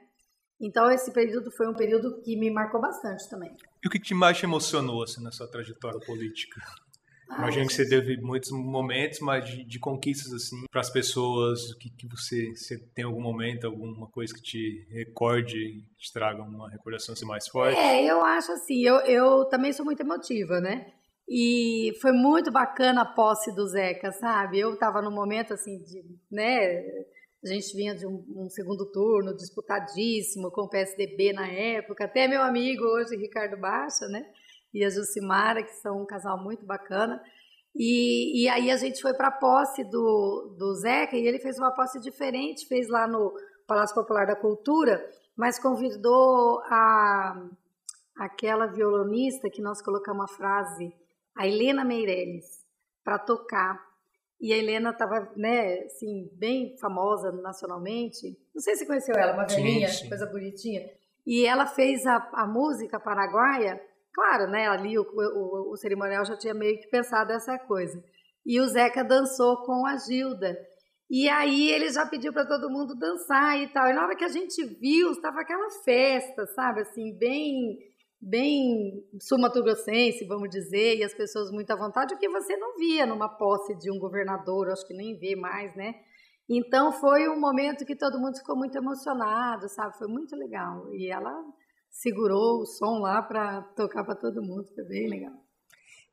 Então, esse período foi um período que me marcou bastante também. E o que te mais emocionou assim, na sua trajetória política? Imagino que você teve muitos momentos, mas de, de conquistas assim para as pessoas, que, que você, você tem algum momento, alguma coisa que te recorde, te traga uma recordação assim, mais forte? É, eu acho assim, eu, eu também sou muito emotiva, né? E foi muito bacana a posse do Zeca, sabe? Eu estava num momento assim de, né, a gente vinha de um, um, segundo turno disputadíssimo com o PSDB na época, até meu amigo hoje, Ricardo Baixa, né? E a Jucimara, que são um casal muito bacana. E, e aí a gente foi para a posse do, do Zeca e ele fez uma posse diferente, fez lá no Palácio Popular da Cultura, mas convidou a aquela violonista que nós colocamos a frase, a Helena Meirelles, para tocar. E a Helena estava, né, assim, bem famosa nacionalmente. Não sei se conheceu ela, uma velhinha, coisa bonitinha. E ela fez a, a música paraguaia Claro, né? Ali o, o, o cerimonial já tinha meio que pensado essa coisa. E o Zeca dançou com a Gilda. E aí ele já pediu para todo mundo dançar e tal. E na hora que a gente viu, estava aquela festa, sabe? Assim, bem bem sumatogrossense, vamos dizer, e as pessoas muito à vontade, o que você não via numa posse de um governador, acho que nem vê mais, né? Então foi um momento que todo mundo ficou muito emocionado, sabe? Foi muito legal. E ela segurou o som lá para tocar para todo mundo, foi bem legal.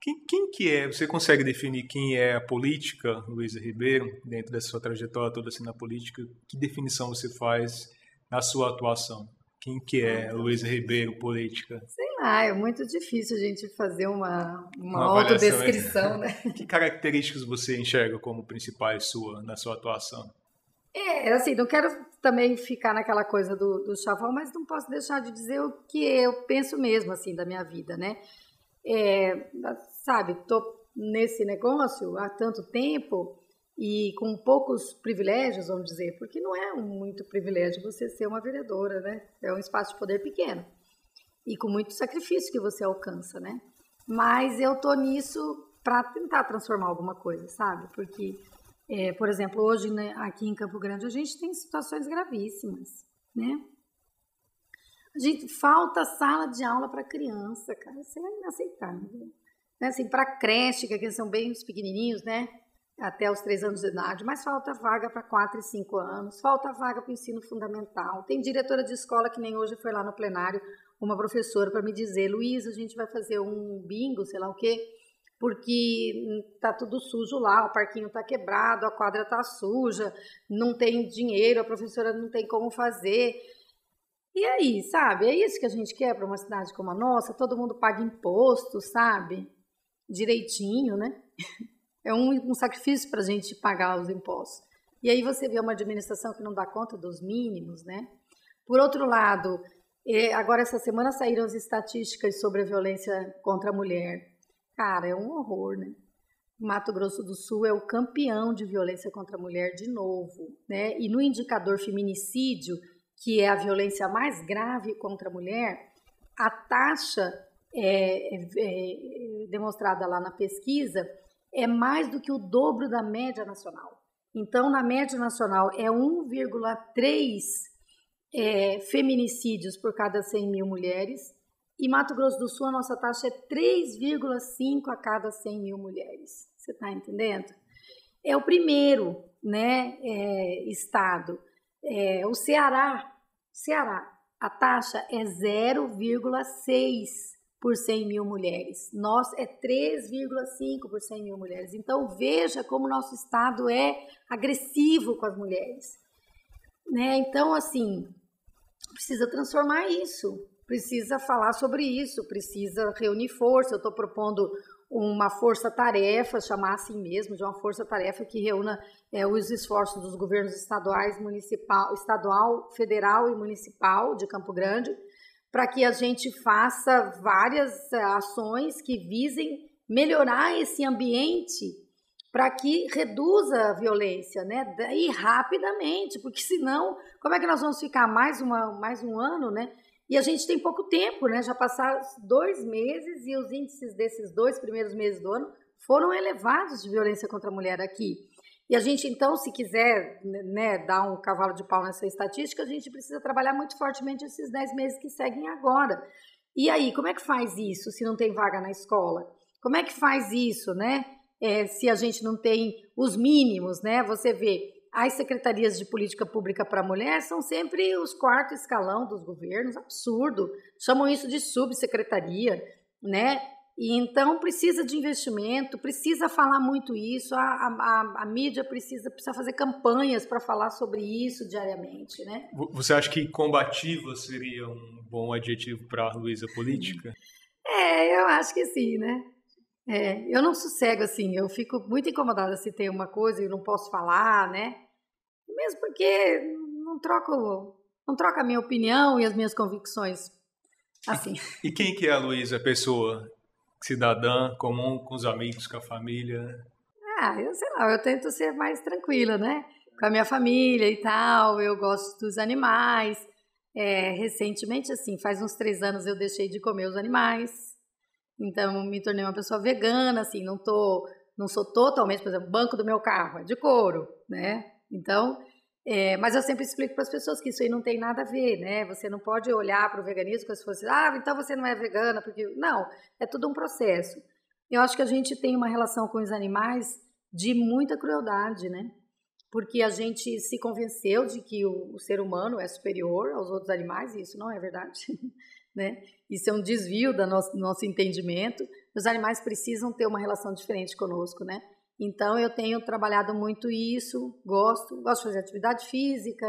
Quem, quem, que é? Você consegue definir quem é a política, Luísa Ribeiro, dentro dessa sua trajetória toda assim na política? Que definição você faz na sua atuação? Quem que é ah, Luísa Ribeiro, política? Sei lá, é muito difícil a gente fazer uma, uma, uma autodescrição, né? Que características você enxerga como principais sua, na sua atuação? É, assim, não quero também ficar naquela coisa do, do chavão, mas não posso deixar de dizer o que eu penso mesmo, assim, da minha vida, né? É, sabe, tô nesse negócio há tanto tempo e com poucos privilégios, vamos dizer, porque não é muito privilégio você ser uma vereadora, né? É um espaço de poder pequeno e com muito sacrifício que você alcança, né? Mas eu tô nisso para tentar transformar alguma coisa, sabe? Porque, é, por exemplo, hoje né, aqui em Campo Grande a gente tem situações gravíssimas, né? A gente falta sala de aula para criança, cara, isso é inaceitável. Né? Assim, para creche, que são bem os pequenininhos, né? até os três anos de idade, mas falta vaga para quatro e cinco anos, falta vaga para o ensino fundamental. Tem diretora de escola que nem hoje foi lá no plenário, uma professora para me dizer, Luísa, a gente vai fazer um bingo, sei lá o quê, porque tá tudo sujo lá, o parquinho tá quebrado, a quadra tá suja, não tem dinheiro, a professora não tem como fazer. E aí, sabe? É isso que a gente quer para uma cidade como a nossa, todo mundo paga imposto, sabe? Direitinho, né? É um, um sacrifício para a gente pagar os impostos. E aí você vê uma administração que não dá conta dos mínimos, né? Por outro lado, é, agora essa semana saíram as estatísticas sobre a violência contra a mulher. Cara, é um horror, né? Mato Grosso do Sul é o campeão de violência contra a mulher de novo, né? E no indicador feminicídio, que é a violência mais grave contra a mulher, a taxa é, é, é demonstrada lá na pesquisa é mais do que o dobro da média nacional. Então, na média nacional é 1,3 é, feminicídios por cada 100 mil mulheres. E Mato Grosso do Sul, a nossa taxa é 3,5 a cada 100 mil mulheres. Você está entendendo? É o primeiro né, é, estado. É, o Ceará, Ceará, a taxa é 0,6 por 100 mil mulheres. Nós é 3,5 por 100 mil mulheres. Então veja como nosso estado é agressivo com as mulheres. Né? Então, assim, precisa transformar isso, precisa falar sobre isso, precisa reunir força. Eu estou propondo uma força-tarefa, chamar assim mesmo, de uma força-tarefa que reúna é, os esforços dos governos estaduais, municipal, estadual, federal e municipal de Campo Grande, para que a gente faça várias eh, ações que visem melhorar esse ambiente para que reduza a violência, né? E rapidamente, porque senão, como é que nós vamos ficar mais, uma, mais um ano, né? E a gente tem pouco tempo, né? Já passaram dois meses e os índices desses dois primeiros meses do ano foram elevados de violência contra a mulher aqui. E a gente, então, se quiser né, dar um cavalo de pau nessa estatística, a gente precisa trabalhar muito fortemente esses 10 meses que seguem agora. E aí, como é que faz isso se não tem vaga na escola? Como é que faz isso, né? É, se a gente não tem os mínimos, né? Você vê, as secretarias de política pública para a mulher são sempre os quarto escalão dos governos, absurdo. Chamam isso de subsecretaria, né? E então precisa de investimento, precisa falar muito isso, a, a, a mídia precisa, precisa fazer campanhas para falar sobre isso diariamente, né? Você acha que combativa seria um bom adjetivo para a Luísa política? É, eu acho que sim, né? É, eu não sossego assim, eu fico muito incomodada se tem uma coisa e eu não posso falar, né? Mesmo porque não troco, não troco a minha opinião e as minhas convicções assim. E quem que é a Luísa, pessoa? cidadã comum com os amigos, com a família? Ah, eu sei lá, eu tento ser mais tranquila, né? Com a minha família e tal, eu gosto dos animais. É, recentemente, assim, faz uns três anos eu deixei de comer os animais. Então, me tornei uma pessoa vegana, assim, não tô, não sou totalmente, por exemplo, o banco do meu carro é de couro, né? Então, é, mas eu sempre explico para as pessoas que isso aí não tem nada a ver, né? Você não pode olhar para o veganismo como se fosse, ah, então você não é vegana, porque. Não, é tudo um processo. Eu acho que a gente tem uma relação com os animais de muita crueldade, né? Porque a gente se convenceu de que o, o ser humano é superior aos outros animais, e isso não é verdade, né? Isso é um desvio do nosso, nosso entendimento. Os animais precisam ter uma relação diferente conosco, né? Então eu tenho trabalhado muito isso, gosto, gosto de fazer atividade física,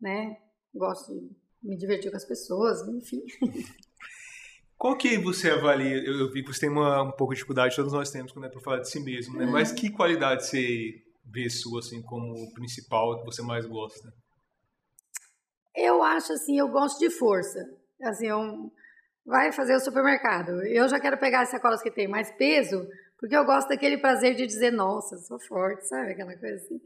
né? Gosto de me divertir com as pessoas, enfim. Qual que você avalia? Eu, vi que você tem uma, um pouco de dificuldade, todos nós temos quando é para falar de si mesmo, né? Uhum. Mas que qualidade você vê sua assim como principal que você mais gosta? Eu acho assim, eu gosto de força. Assim, eu, vai fazer o supermercado. Eu já quero pegar as sacolas que tem mais peso, porque eu gosto daquele prazer de dizer, nossa, sou forte, sabe? Aquela coisa assim,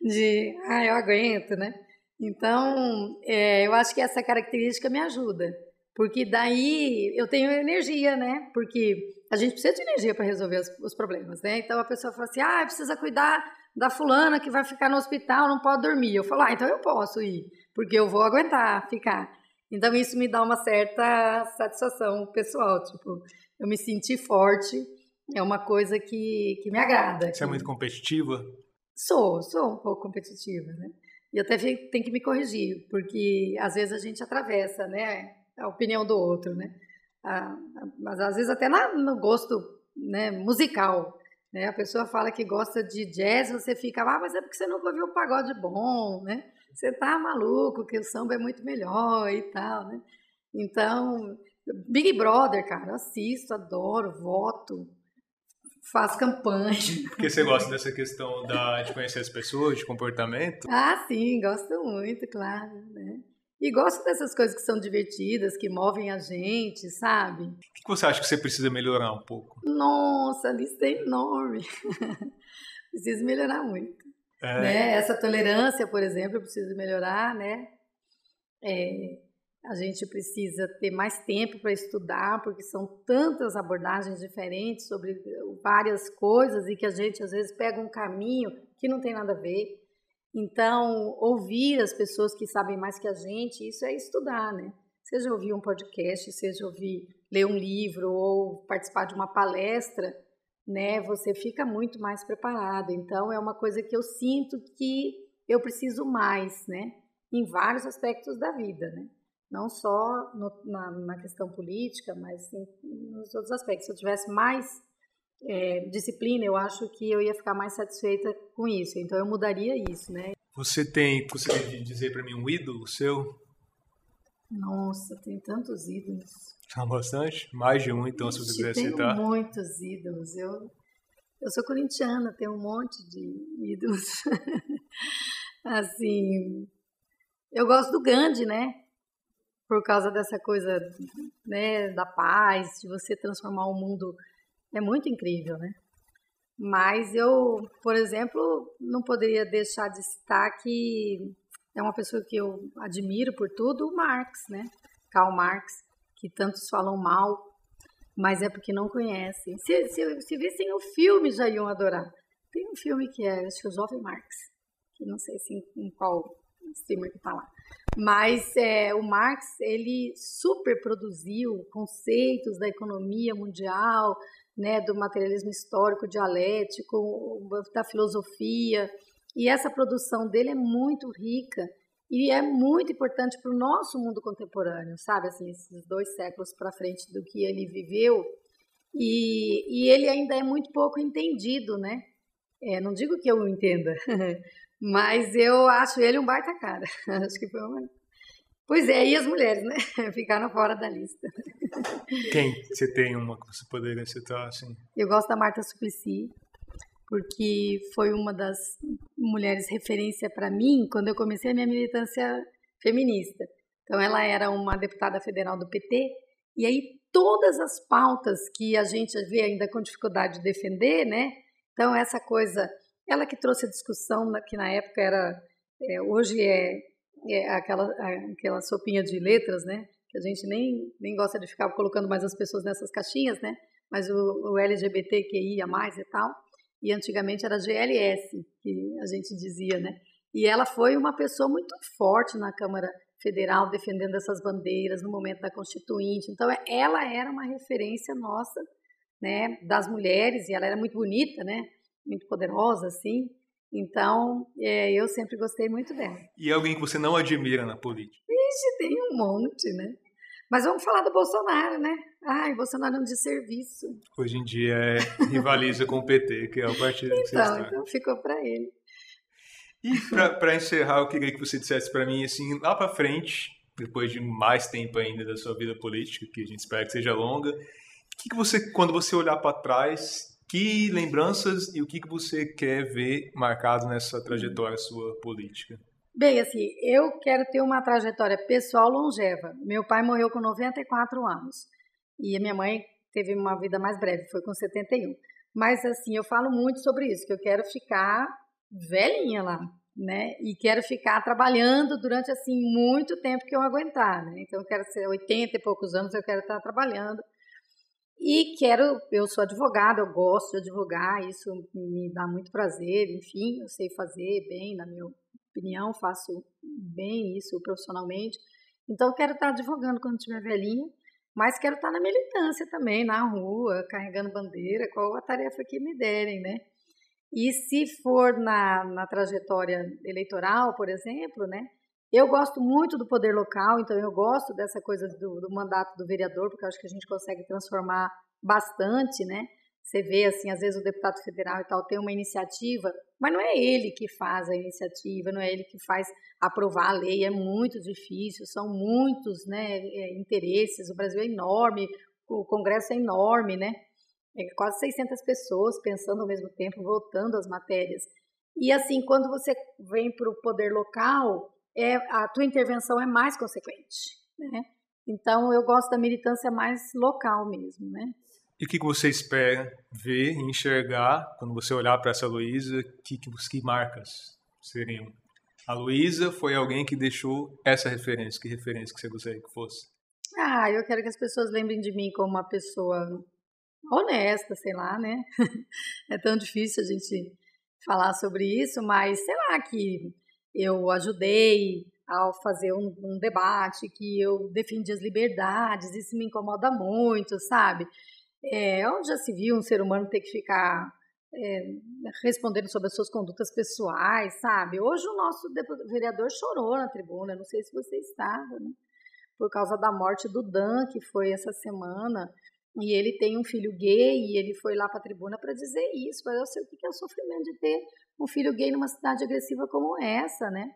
de, ah, eu aguento, né? Então, é, eu acho que essa característica me ajuda. Porque daí eu tenho energia, né? Porque a gente precisa de energia para resolver os, os, problemas, né? Então a pessoa fala assim: ah, precisa cuidar da fulana que vai ficar no hospital, não pode dormir. Eu falo: ah, então eu posso ir, porque eu vou aguentar ficar. Então isso me dá uma certa satisfação pessoal, tipo, eu me senti forte, é uma coisa que, que me agrada. Você é muito competitiva? Sou, sou um pouco competitiva, né? E até tenho que me corrigir, porque às vezes a gente atravessa, né? a opinião do outro, né? Mas às vezes até na, no gosto né, musical. Né? A pessoa fala que gosta de jazz, você fica, ah, mas é porque você nunca ouviu um pagode bom, né? Você tá maluco, que o samba é muito melhor e tal, né? Então, Big Brother, cara, assisto, adoro, voto, faço campanha. Porque você gosta dessa questão da, de conhecer as pessoas, de comportamento? Ah, sim, gosto muito, claro, né? E gosto dessas coisas que são divertidas, que movem a gente, sabe? O que você acha que você precisa melhorar um pouco? Nossa, a lista é enorme. preciso melhorar muito. É. Né? Essa tolerância, por exemplo, eu preciso melhorar, né? É, a gente precisa ter mais tempo para estudar, porque são tantas abordagens diferentes sobre várias coisas e que a gente às vezes pega um caminho que não tem nada a ver. Então, ouvir as pessoas que sabem mais que a gente, isso é estudar, né? Seja ouvir um podcast, seja ouvir ler um livro ou participar de uma palestra, né? Você fica muito mais preparado. Então, é uma coisa que eu sinto que eu preciso mais, né? Em vários aspectos da vida, né? Não só no, na, na, questão política, mas em, nos outros aspectos. Se eu tivesse mais é, disciplina, eu acho que eu ia ficar mais satisfeita com isso. Então eu mudaria isso, né? Você tem, você tem dizer para mim um ídolo seu? Nossa, tem tantos ídolos. São bastante? Mais de um, então, Ixi, se você quiser tenho citar. Tem muitos ídolos. Eu, eu sou corintiana, tenho um monte de ídolos. assim, eu gosto do Gandhi, né? Por causa dessa coisa né, da paz, de você transformar o mundo é muito incrível, né? Mas eu, por exemplo, não poderia deixar de citar que é uma pessoa que eu admiro por tudo, o Marx, né? Karl Marx, que tantos falam mal, mas é porque não conhecem. Se, se, se vissem o filme, já iam adorar. Tem um filme que é, acho que é o Jovem Marx, que não sei se em, streamer que tá lá. Mas é, o Marx, ele super produziu conceitos da economia mundial, né, do materialismo histórico, dialético, da filosofia. E essa produção dele é muito rica e é muito importante para o nosso mundo contemporâneo, sabe? Assim, esses dois séculos para frente do que ele viveu. E, e ele ainda é muito pouco entendido, né? É, não digo que eu entenda, mas eu acho ele um baita cara. acho que foi uma Pois é, e as mulheres, né? Ficaram fora da lista. Quem você tem uma que você poderia citar assim? Eu gosto da Marta Suplicy, porque foi uma das mulheres referência para mim quando eu comecei a minha militância feminista. Então, ela era uma deputada federal do PT, e aí todas as pautas que a gente vê ainda com dificuldade de defender, né? Então, essa coisa, ela que trouxe a discussão, que na época era, é, hoje é é aquela, aquela sopinha de letras, né? Que a gente nem, nem gosta de ficar colocando mais as pessoas nessas caixinhas, né? Mas o, o LGBTQIA+, e tal, e antigamente era GLS, que a gente dizia, né? E ela foi uma pessoa muito forte na Câmara Federal, defendendo essas bandeiras no momento da Constituinte. Então, é, ela era uma referência nossa, né, das mulheres, e ela era muito bonita, né, muito poderosa, assim, então, é, eu sempre gostei muito dela. E alguém que você não admira na política? Vixe, tem um monte, né? Mas vamos falar do Bolsonaro, né? Ai, Bolsonaro é um desserviço. Hoje em dia é, rivaliza com o PT, que é o partido então, que você está. Então ficou para ele. E para encerrar, eu queria que você dissesse para mim, assim, lá para frente, depois de mais tempo ainda da sua vida política, que a gente espera que seja longa, que, que você, quando você olhar para trás, que lembranças e o que, que você quer ver marcado nessa trajetória sua política? Bem, assim, eu quero ter uma trajetória pessoal longeva. Meu pai morreu com 94 anos e a minha mãe teve uma vida mais breve, foi com 71. Mas, assim, eu falo muito sobre isso, que eu quero ficar velhinha lá, né? E quero ficar trabalhando durante, assim, muito tempo que eu aguentar, né? Então, eu quero ser 80 e poucos anos, eu quero estar trabalhando e quero, eu sou advogada, eu gosto de advogar, isso me dá muito prazer, enfim, eu sei fazer bem, na minha opinião, faço bem isso profissionalmente. Então, quero estar advogando quando estiver velhinha, mas quero estar na militância também, na rua, carregando bandeira, qual a tarefa que me derem, né? E se for na, na trajetória eleitoral, por exemplo, né? Eu gosto muito do poder local, então eu gosto dessa coisa do, do mandato do vereador, porque acho que a gente consegue transformar bastante, né? Você vê, assim, às vezes o deputado federal e tal tem uma iniciativa, mas não é ele que faz a iniciativa, não é ele que faz aprovar a lei, é muito difícil, são muitos né, é, interesses, o Brasil é enorme, o Congresso é enorme, né? É quase 600 pessoas pensando ao mesmo tempo, votando as matérias. E assim, quando você vem para o poder local, é, a tua intervenção é mais consequente, né? Então, eu gosto da militância mais local mesmo, né? E o que você espera ver e enxergar quando você olhar para essa Luísa? Que, que, marcas seriam? A Luísa foi alguém que deixou essa referência. Que referência que você gostaria que fosse? Ah, eu quero que as pessoas lembrem de mim como uma pessoa honesta, sei lá, né? é tão difícil a gente falar sobre isso, mas sei lá, que eu ajudei ao fazer um, um, debate, que eu defendi as liberdades, isso me incomoda muito, sabe? É, onde já se viu um ser humano ter que ficar é, respondendo sobre as suas condutas pessoais, sabe? Hoje o nosso vereador chorou na tribuna, não sei se você estava, né? Por causa da morte do Dan, que foi essa semana. E ele tem um filho gay e ele foi lá para a tribuna para dizer isso. Mas eu sei o que é o sofrimento de ter um filho gay numa cidade agressiva como essa, né?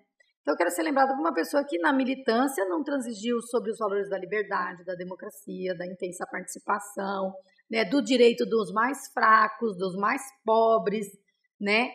Então eu quero ser lembrada por uma pessoa que na militância não transigiu sobre os valores da liberdade, da democracia, da intensa participação, né, do direito dos mais fracos, dos mais pobres, né?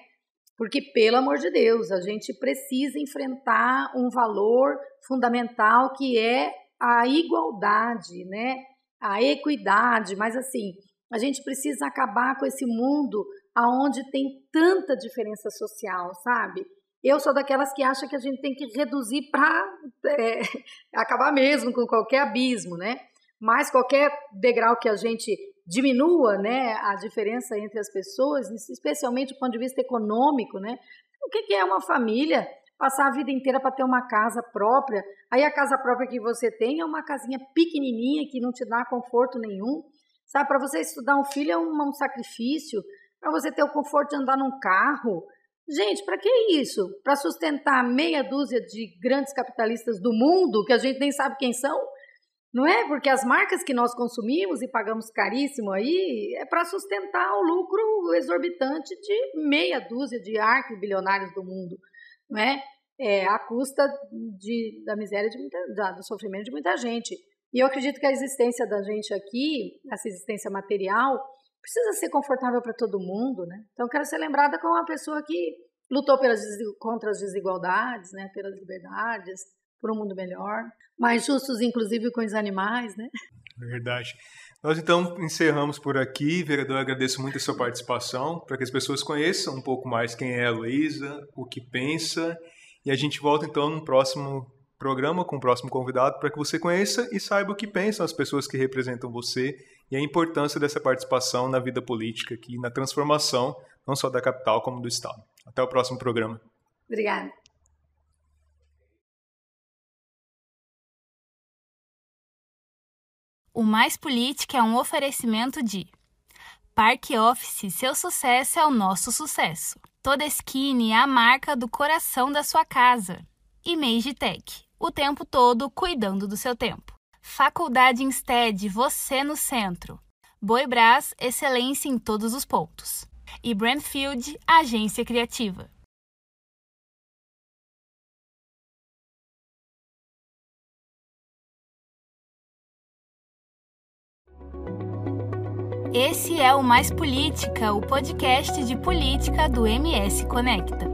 Porque pelo amor de Deus, a gente precisa enfrentar um valor fundamental que é a igualdade, né? A equidade, mas assim, a gente precisa acabar com esse mundo aonde tem tanta diferença social, sabe? Eu sou daquelas que acha que a gente tem que reduzir para é, acabar mesmo com qualquer abismo, né? Mas qualquer degrau que a gente diminua, né, a diferença entre as pessoas, especialmente do ponto de vista econômico, né? O que é uma família? Passar a vida inteira para ter uma casa própria. Aí a casa própria que você tem é uma casinha pequenininha que não te dá conforto nenhum. Sabe, para você estudar um filho é um, um sacrifício, para você ter o conforto de andar num carro. Gente, para que isso? Para sustentar meia dúzia de grandes capitalistas do mundo que a gente nem sabe quem são? Não é? Porque as marcas que nós consumimos e pagamos caríssimo aí é para sustentar o lucro exorbitante de meia dúzia de arquibilionários do mundo não é? à custa de, da miséria, de muita, da, do sofrimento de muita gente. E eu acredito que a existência da gente aqui, essa existência material, precisa ser confortável para todo mundo, né? Então, quero ser lembrada como uma pessoa que lutou pelas, contra as desigualdades, né? Pelas liberdades, por um mundo melhor, mais justos, inclusive, com os animais, né? Verdade. Nós então encerramos por aqui. Vereador, agradeço muito a sua participação, para que as pessoas conheçam um pouco mais quem é a Luísa, o que pensa. E a gente volta então no próximo programa com o próximo convidado para que você conheça e saiba o que pensam as pessoas que representam você e a importância dessa participação na vida política aqui, na transformação não só da capital como do estado. Até o próximo programa. Obrigada. O Mais Política é um oferecimento de Parque Office, seu sucesso é o nosso sucesso. Toda Skin é a marca do coração da sua casa. E Tech, o tempo todo cuidando do seu tempo. Faculdade Instead, você no centro. Boibras, excelência em todos os pontos. E Brandfield, agência criativa. Esse é o Mais Política, o podcast de política do MS Conecta.